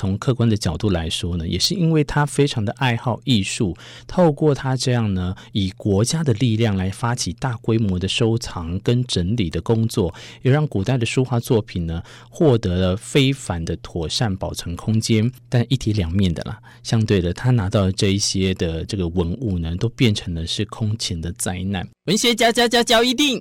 从客观的角度来说呢，也是因为他非常的爱好艺术，透过他这样呢，以国家的力量来发起大规模的收藏跟整理的工作，也让古代的书画作品呢获得了非凡的妥善保存空间。但一体两面的啦，相对的，他拿到这一些的这个文物呢，都变成了是空前的灾难。文学家家家教一定。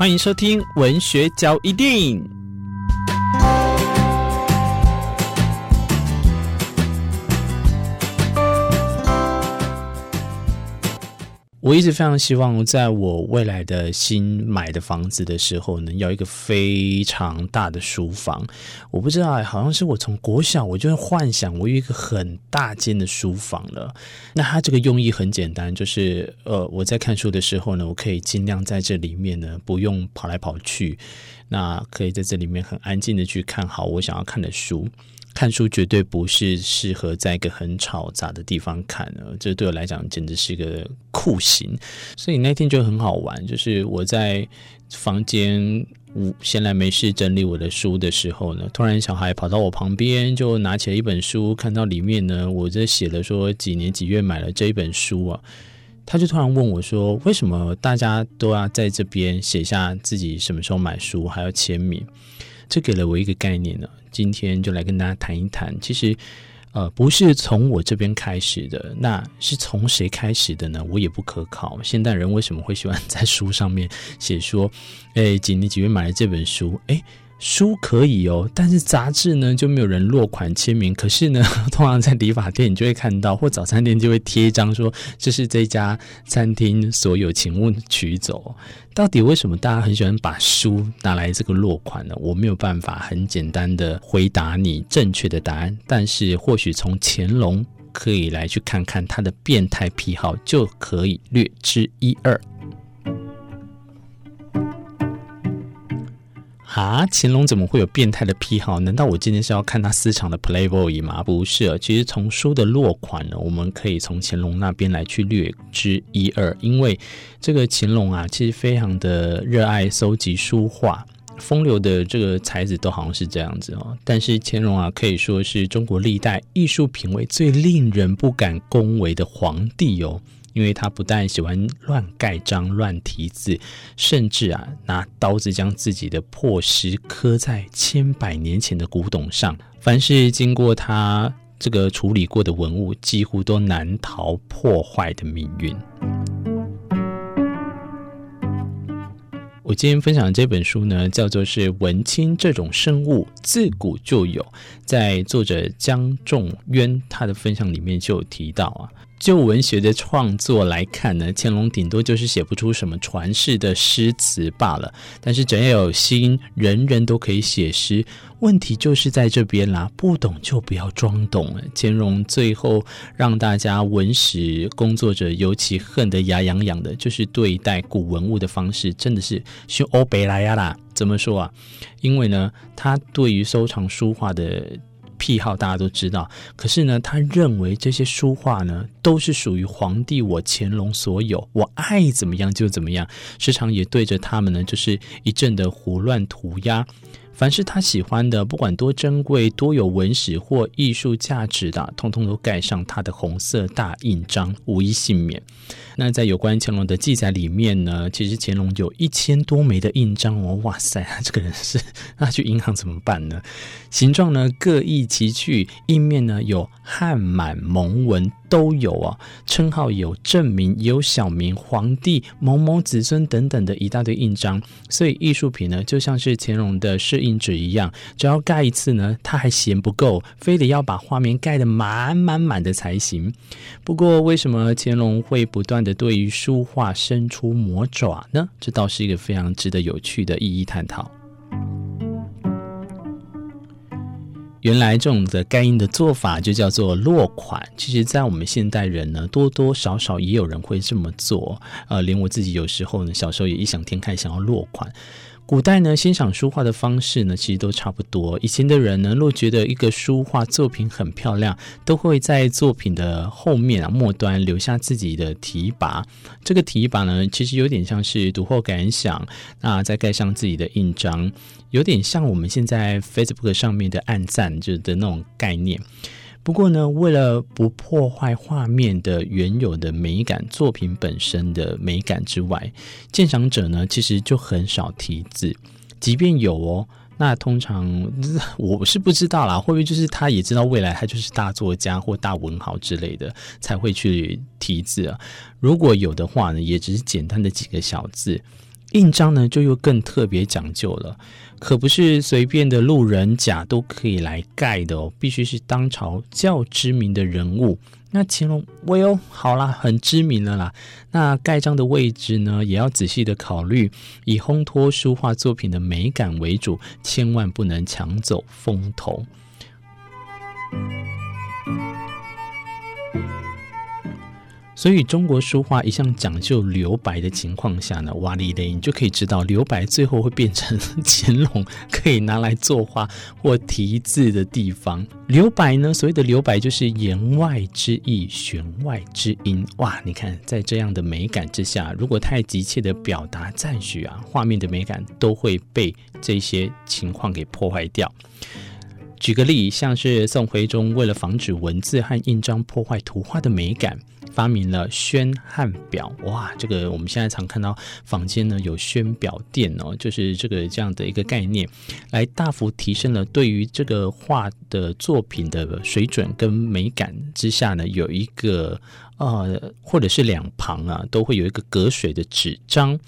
欢迎收听《文学交易电影》。我一直非常希望，在我未来的新买的房子的时候呢，要一个非常大的书房。我不知道，好像是我从国小我就幻想，我有一个很大间的书房了。那它这个用意很简单，就是呃，我在看书的时候呢，我可以尽量在这里面呢，不用跑来跑去，那可以在这里面很安静的去看好我想要看的书。看书绝对不是适合在一个很吵杂的地方看的，这对我来讲简直是个酷刑。所以那天就很好玩，就是我在房间无闲来没事整理我的书的时候呢，突然小孩跑到我旁边，就拿起了一本书，看到里面呢，我在写了说几年几月买了这一本书啊，他就突然问我说，为什么大家都要在这边写下自己什么时候买书，还要签名？这给了我一个概念呢。今天就来跟大家谈一谈，其实，呃，不是从我这边开始的，那是从谁开始的呢？我也不可靠。现代人为什么会喜欢 在书上面写说，哎，几年几月买了这本书？哎。书可以哦，但是杂志呢就没有人落款签名。可是呢，通常在理发店你就会看到，或早餐店就会贴一张说这是这家餐厅所有，请勿取走。到底为什么大家很喜欢把书拿来这个落款呢？我没有办法很简单的回答你正确的答案，但是或许从乾隆可以来去看看他的变态癖好，就可以略知一二。啊，乾隆怎么会有变态的癖好？难道我今天是要看他私藏的 Playboy 吗？不是，其实从书的落款呢，我们可以从乾隆那边来去略知一二。因为这个乾隆啊，其实非常的热爱收集书画，风流的这个才子都好像是这样子哦。但是乾隆啊，可以说是中国历代艺术品味最令人不敢恭维的皇帝哦。因为他不但喜欢乱盖章、乱题字，甚至啊拿刀子将自己的破诗刻在千百年前的古董上。凡是经过他这个处理过的文物，几乎都难逃破坏的命运。我今天分享的这本书呢，叫做是《文青这种生物自古就有》，在作者江仲渊他的分享里面就有提到啊。就文学的创作来看呢，乾隆顶多就是写不出什么传世的诗词罢了。但是只要有心，人人都可以写诗。问题就是在这边啦，不懂就不要装懂了。乾隆最后让大家文史工作者尤其恨得牙痒痒的，就是对待古文物的方式，真的是修欧北来呀啦！怎么说啊？因为呢，他对于收藏书画的。癖好大家都知道，可是呢，他认为这些书画呢都是属于皇帝我乾隆所有，我爱怎么样就怎么样，时常也对着他们呢就是一阵的胡乱涂鸦。凡是他喜欢的，不管多珍贵、多有文史或艺术价值的，通通都盖上他的红色大印章，无一幸免。那在有关乾隆的记载里面呢，其实乾隆有一千多枚的印章哦，哇塞，这个人是那去银行怎么办呢？形状呢各异奇趣，印面呢有汉满蒙文。都有啊，称号有正名，有小名，皇帝某某子孙等等的一大堆印章，所以艺术品呢，就像是乾隆的摄印纸一样，只要盖一次呢，他还嫌不够，非得要把画面盖得满满满的才行。不过，为什么乾隆会不断的对于书画伸出魔爪呢？这倒是一个非常值得有趣的意义探讨。原来这种的盖印的做法就叫做落款。其实，在我们现代人呢，多多少少也有人会这么做。呃，连我自己有时候呢，小时候也异想天开想要落款。古代呢，欣赏书画的方式呢，其实都差不多。以前的人呢，若觉得一个书画作品很漂亮，都会在作品的后面啊末端留下自己的题跋。这个题跋呢，其实有点像是读后感想，那再盖上自己的印章，有点像我们现在 Facebook 上面的按赞，就的那种概念。不过呢，为了不破坏画面的原有的美感，作品本身的美感之外，鉴赏者呢其实就很少题字。即便有哦，那通常我是不知道啦，会不会就是他也知道未来他就是大作家或大文豪之类的才会去题字啊？如果有的话呢，也只是简单的几个小字。印章呢，就又更特别讲究了，可不是随便的路人甲都可以来盖的哦，必须是当朝较知名的人物。那乾隆，喂哦，好啦，很知名了啦。那盖章的位置呢，也要仔细的考虑，以烘托书画作品的美感为主，千万不能抢走风头。所以中国书画一向讲究留白的情况下呢，哇哩嘞，你就可以知道留白最后会变成乾隆可以拿来作画或题字的地方。留白呢，所谓的留白就是言外之意，弦外之音。哇，你看在这样的美感之下，如果太急切的表达赞许啊，画面的美感都会被这些情况给破坏掉。举个例，像是宋徽宗为了防止文字和印章破坏图画的美感，发明了宣和表。哇，这个我们现在常看到坊间呢有宣表店哦，就是这个这样的一个概念，来大幅提升了对于这个画的作品的水准跟美感之下呢，有一个呃，或者是两旁啊，都会有一个隔水的纸张。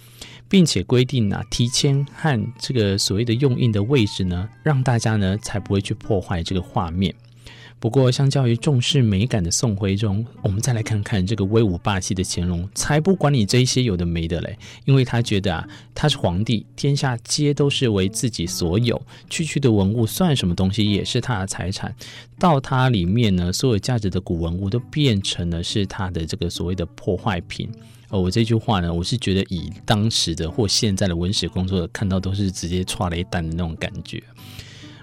并且规定啊，提签和这个所谓的用印的位置呢，让大家呢才不会去破坏这个画面。不过，相较于重视美感的宋徽宗，我们再来看看这个威武霸气的乾隆，才不管你这些有的没的嘞，因为他觉得啊，他是皇帝，天下皆都是为自己所有，区区的文物算什么东西，也是他的财产。到他里面呢，所有价值的古文物都变成了是他的这个所谓的破坏品。哦，我这句话呢，我是觉得以当时的或现在的文史工作者看到都是直接踹了一单的那种感觉。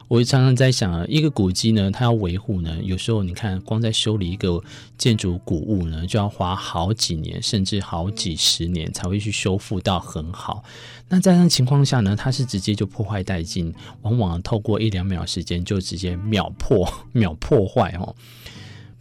我常常在想啊，一个古迹呢，它要维护呢，有时候你看，光在修理一个建筑古物呢，就要花好几年，甚至好几十年才会去修复到很好。那在那情况下呢，它是直接就破坏殆尽，往往透过一两秒时间就直接秒破秒破坏哦。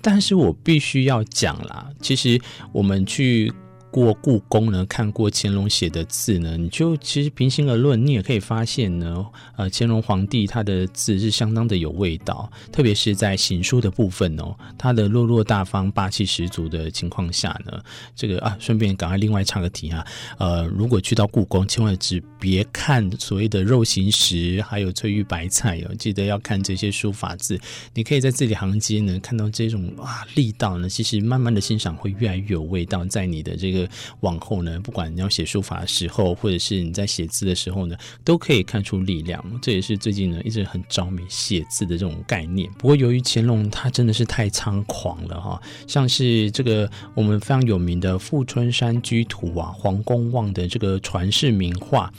但是我必须要讲啦，其实我们去。过故宫呢，看过乾隆写的字呢，你就其实平心而论，你也可以发现呢，呃，乾隆皇帝他的字是相当的有味道，特别是在行书的部分哦，他的落落大方、霸气十足的情况下呢，这个啊，顺便赶快另外插个题哈，呃，如果去到故宫，千万只别看所谓的肉形石，还有翠玉白菜哦，记得要看这些书法字，你可以在字里行间呢看到这种啊力道呢，其实慢慢的欣赏会越来越有味道，在你的这个。往后呢，不管你要写书法的时候，或者是你在写字的时候呢，都可以看出力量。这也是最近呢一直很着迷写字的这种概念。不过由于乾隆他真的是太猖狂了哈，像是这个我们非常有名的《富春山居图》啊，黄公望的这个传世名画。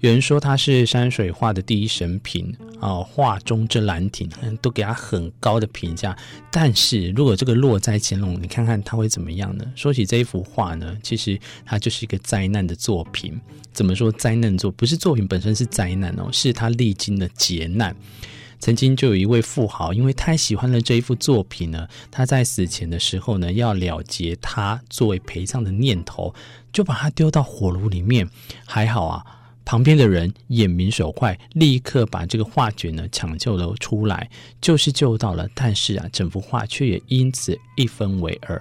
有人说他是山水画的第一神品啊，画中之兰亭都给他很高的评价。但是如果这个落在乾隆，你看看他会怎么样呢？说起这一幅画呢，其实它就是一个灾难的作品。怎么说灾难作？不是作品本身是灾难哦，是他历经的劫难。曾经就有一位富豪，因为太喜欢了这一幅作品呢，他在死前的时候呢，要了结他作为陪葬的念头，就把它丢到火炉里面。还好啊。旁边的人眼明手快，立刻把这个画卷呢抢救了出来，就是救到了，但是啊，整幅画却也因此一分为二。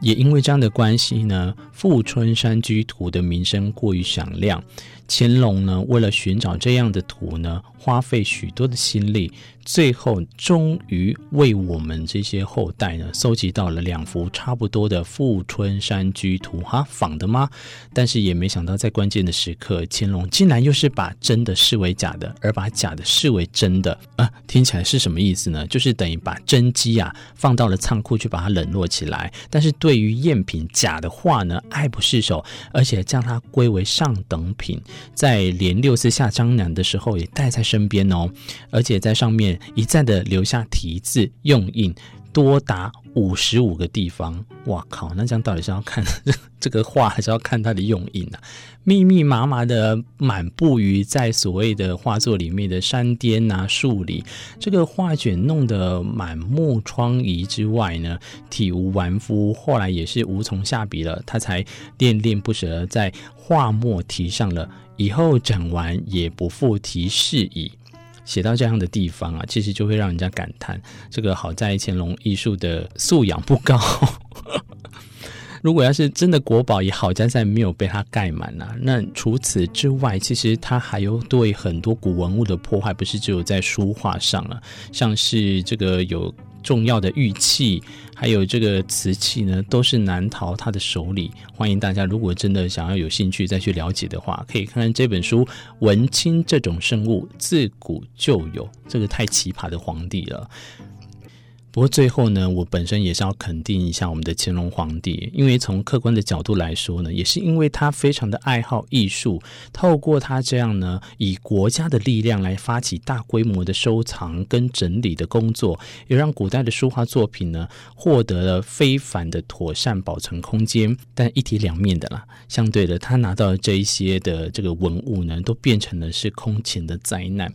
也因为这样的关系呢，《富春山居图》的名声过于响亮。乾隆呢，为了寻找这样的图呢，花费许多的心力，最后终于为我们这些后代呢，搜集到了两幅差不多的《富春山居图》哈，仿的吗？但是也没想到，在关键的时刻，乾隆竟然又是把真的视为假的，而把假的视为真的啊！听起来是什么意思呢？就是等于把真迹啊放到了仓库去把它冷落起来，但是对于赝品假的画呢爱不释手，而且将它归为上等品，在连六次下江南的时候也带在身边哦，而且在上面一再的留下题字用印。多达五十五个地方，哇靠！那这样到底是要看 这个画，还是要看它的用印啊？密密麻麻的满布于在所谓的画作里面的山巅啊、树里，这个画卷弄得满目疮痍之外呢，体无完肤。后来也是无从下笔了，他才恋恋不舍，在画末题上了“以后整完也不复题是矣”。写到这样的地方啊，其实就会让人家感叹，这个好在乾隆艺术的素养不高。如果要是真的国宝，也好在没有被它盖满啊。那除此之外，其实它还有对很多古文物的破坏，不是只有在书画上了，像是这个有。重要的玉器，还有这个瓷器呢，都是难逃他的手里。欢迎大家，如果真的想要有兴趣再去了解的话，可以看看这本书《文青这种生物，自古就有》。这个太奇葩的皇帝了。不过最后呢，我本身也是要肯定一下我们的乾隆皇帝，因为从客观的角度来说呢，也是因为他非常的爱好艺术，透过他这样呢，以国家的力量来发起大规模的收藏跟整理的工作，也让古代的书画作品呢获得了非凡的妥善保存空间。但一体两面的啦，相对的，他拿到的这一些的这个文物呢，都变成了是空前的灾难。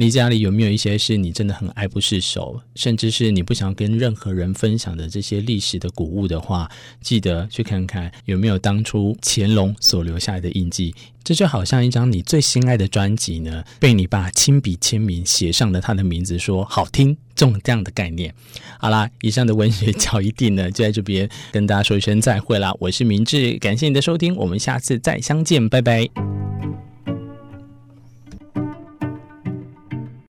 你家里有没有一些是你真的很爱不释手，甚至是你不想跟任何人分享的这些历史的古物的话，记得去看看有没有当初乾隆所留下来的印记。这就好像一张你最心爱的专辑呢，被你爸亲笔签名写上了他的名字，说好听，这种这样的概念。好啦，以上的文学角一定呢，就在这边跟大家说一声再会啦。我是明智，感谢你的收听，我们下次再相见，拜拜。